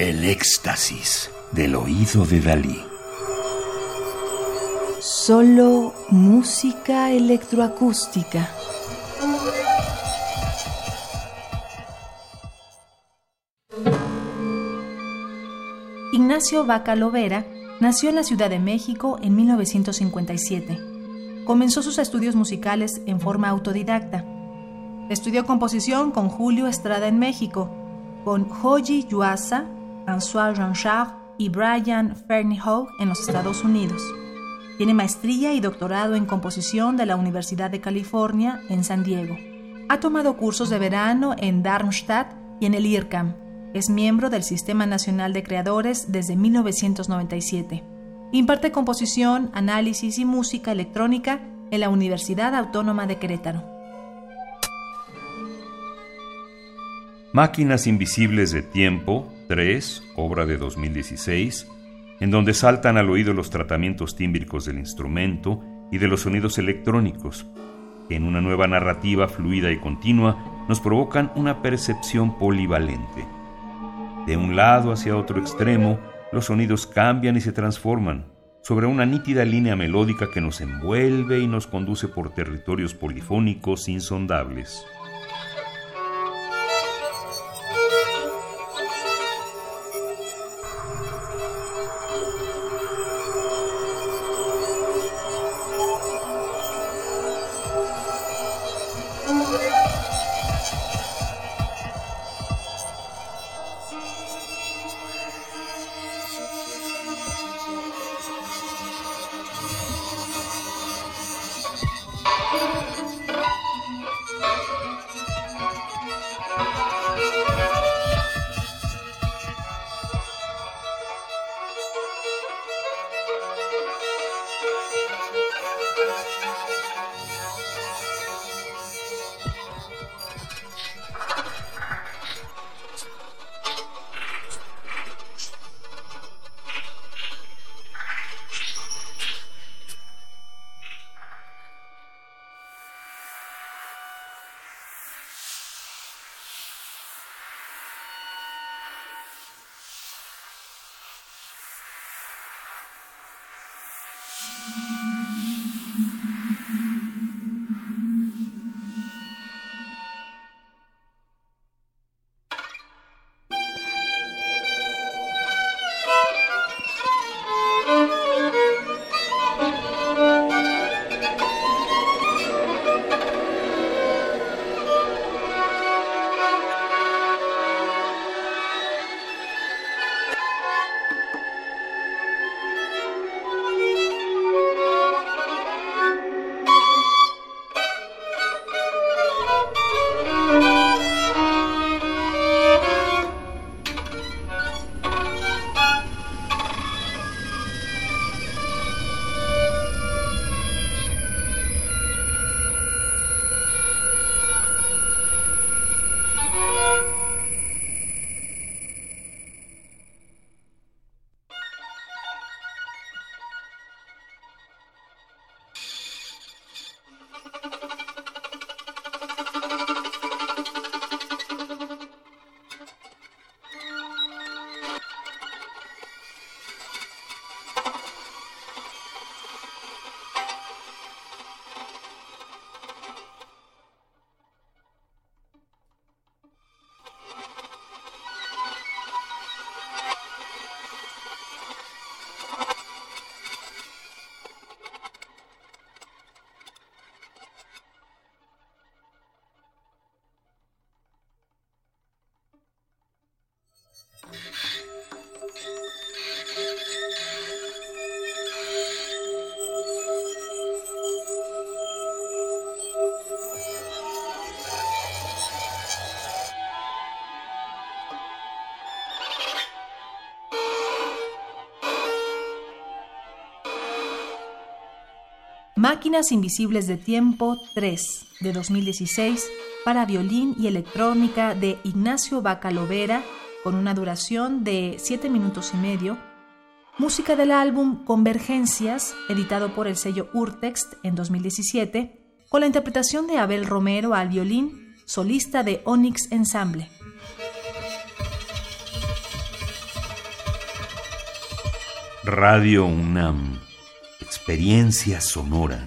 El éxtasis del oído de Dalí. Solo música electroacústica. Ignacio Vaca Lovera nació en la Ciudad de México en 1957. Comenzó sus estudios musicales en forma autodidacta. Estudió composición con Julio Estrada en México, con Joji Yuasa, François Jean y Brian Ferneyhough en los Estados Unidos. Tiene maestría y doctorado en composición de la Universidad de California en San Diego. Ha tomado cursos de verano en Darmstadt y en el IRCAM. Es miembro del Sistema Nacional de Creadores desde 1997. Imparte composición, análisis y música electrónica en la Universidad Autónoma de Querétaro. Máquinas Invisibles de Tiempo 3, obra de 2016, en donde saltan al oído los tratamientos tímbricos del instrumento y de los sonidos electrónicos, que en una nueva narrativa fluida y continua nos provocan una percepción polivalente. De un lado hacia otro extremo, los sonidos cambian y se transforman sobre una nítida línea melódica que nos envuelve y nos conduce por territorios polifónicos insondables. Máquinas Invisibles de Tiempo 3 de 2016 para violín y electrónica de Ignacio Bacalovera con una duración de 7 minutos y medio. Música del álbum Convergencias, editado por el sello Urtext en 2017, con la interpretación de Abel Romero al violín, solista de Onyx Ensemble. Radio UNAM, experiencia sonora.